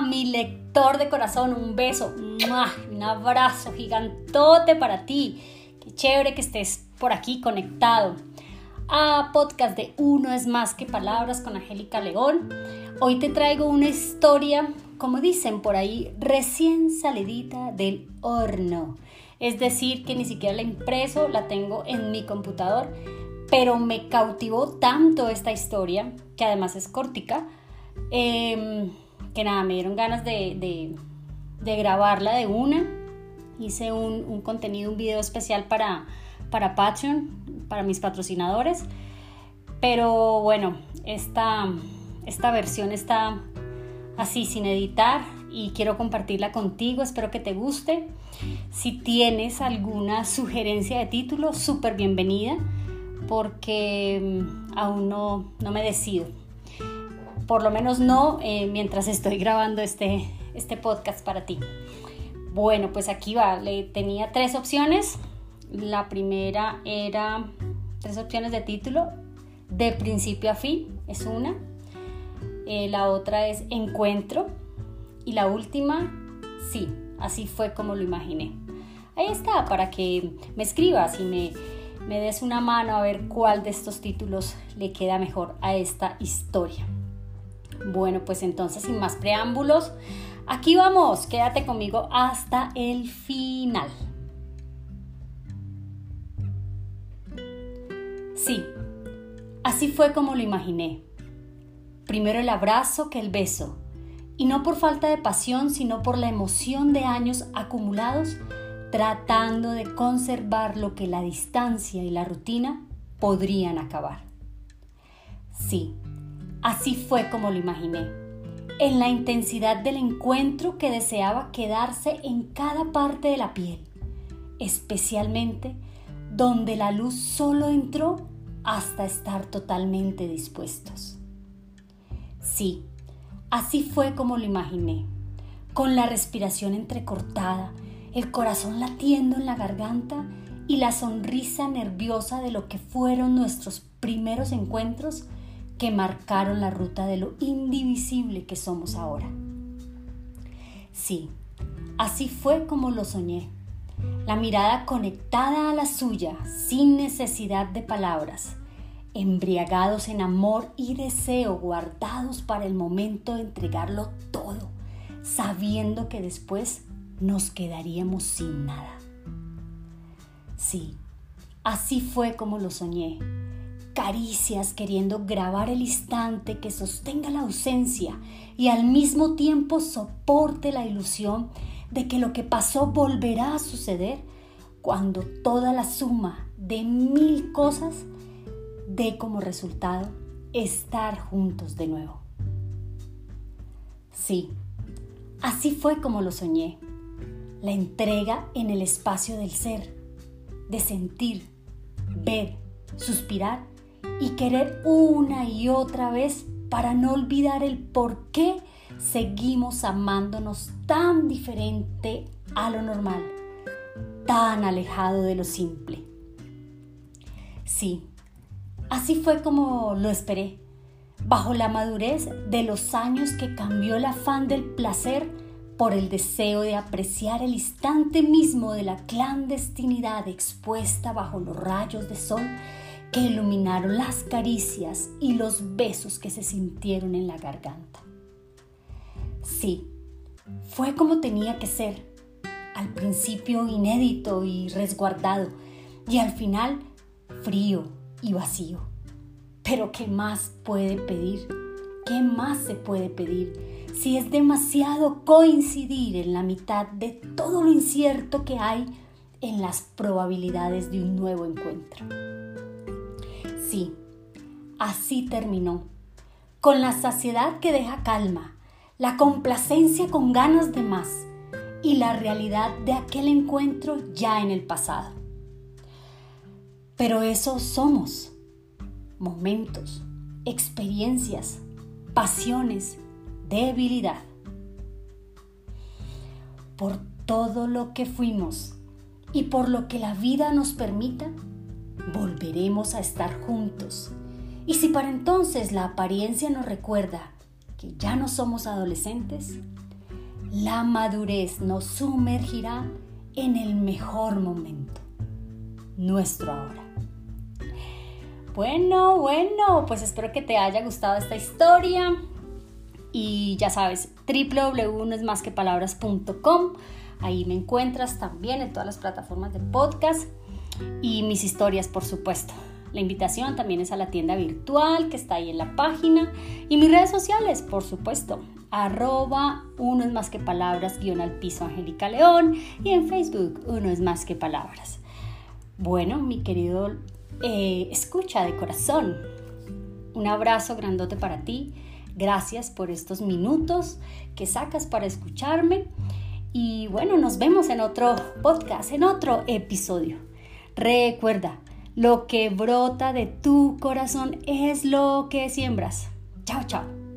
Mi lector de corazón, un beso, un abrazo gigantote para ti. Qué chévere que estés por aquí conectado a podcast de Uno es más que palabras con Angélica León. Hoy te traigo una historia, como dicen por ahí, recién salidita del horno. Es decir, que ni siquiera la impreso, la tengo en mi computador, pero me cautivó tanto esta historia, que además es cortica, em, que nada, me dieron ganas de, grabarla de una. Hice un, contenido, un video especial para, para Patreon, para mis patrocinadores. Pero bueno, esta, esta versión está así sin editar y quiero compartirla contigo. Espero que te guste. Si tienes alguna sugerencia de título, súper bienvenida porque mm, aún no, no me decido por lo menos no eh, mientras estoy grabando este, este podcast para ti. Bueno, pues aquí va, le tenía tres opciones. La primera era tres opciones de título, de principio a fin, es una. Eh, la otra es encuentro. Y la última, sí, así fue como lo imaginé. Ahí está, para que me escribas y me, me des una mano a ver cuál de estos títulos le queda mejor a esta historia. Bueno, pues entonces sin más preámbulos, aquí vamos, quédate conmigo hasta el final. Sí, así fue como lo imaginé. Primero el abrazo que el beso, y no por falta de pasión, sino por la emoción de años acumulados tratando de conservar lo que la distancia y la rutina podrían acabar. Sí, Así fue como lo imaginé, en la intensidad del encuentro que deseaba quedarse en cada parte de la piel, especialmente donde la luz solo entró hasta estar totalmente dispuestos. Sí, así fue como lo imaginé, con la respiración entrecortada, el corazón latiendo en la garganta y la sonrisa nerviosa de lo que fueron nuestros primeros encuentros que marcaron la ruta de lo indivisible que somos ahora. Sí, así fue como lo soñé. La mirada conectada a la suya, sin necesidad de palabras, embriagados en amor y deseo, guardados para el momento de entregarlo todo, sabiendo que después nos quedaríamos sin nada. Sí, así fue como lo soñé caricias queriendo grabar el instante que sostenga la ausencia y al mismo tiempo soporte la ilusión de que lo que pasó volverá a suceder cuando toda la suma de mil cosas dé como resultado estar juntos de nuevo. Sí, así fue como lo soñé. La entrega en el espacio del ser, de sentir, ver, suspirar y querer una y otra vez para no olvidar el por qué seguimos amándonos tan diferente a lo normal, tan alejado de lo simple. Sí, así fue como lo esperé, bajo la madurez de los años que cambió el afán del placer por el deseo de apreciar el instante mismo de la clandestinidad expuesta bajo los rayos de sol que iluminaron las caricias y los besos que se sintieron en la garganta. Sí, fue como tenía que ser, al principio inédito y resguardado, y al final frío y vacío. Pero ¿qué más puede pedir? ¿Qué más se puede pedir si es demasiado coincidir en la mitad de todo lo incierto que hay en las probabilidades de un nuevo encuentro? Sí, así terminó, con la saciedad que deja calma, la complacencia con ganas de más y la realidad de aquel encuentro ya en el pasado. Pero eso somos, momentos, experiencias, pasiones, debilidad. Por todo lo que fuimos y por lo que la vida nos permita, volveremos a estar juntos. Y si para entonces la apariencia nos recuerda que ya no somos adolescentes, La madurez nos sumergirá en el mejor momento, nuestro ahora. Bueno, bueno, pues espero que te haya gustado esta historia. Y ya sabes, www.noesmasquepalabras.com. Ahí me encuentras también en todas las plataformas de podcast y mis historias, por supuesto. La invitación también es a la tienda virtual que está ahí en la página y mis redes sociales, por supuesto. Arroba uno es más que palabras guion al piso Angélica León y en Facebook uno es más que palabras. Bueno, mi querido eh, escucha de corazón. Un abrazo grandote para ti. Gracias por estos minutos que sacas para escucharme. Y bueno, nos vemos en otro podcast, en otro episodio. Recuerda, lo que brota de tu corazón es lo que siembras. Chao, chao.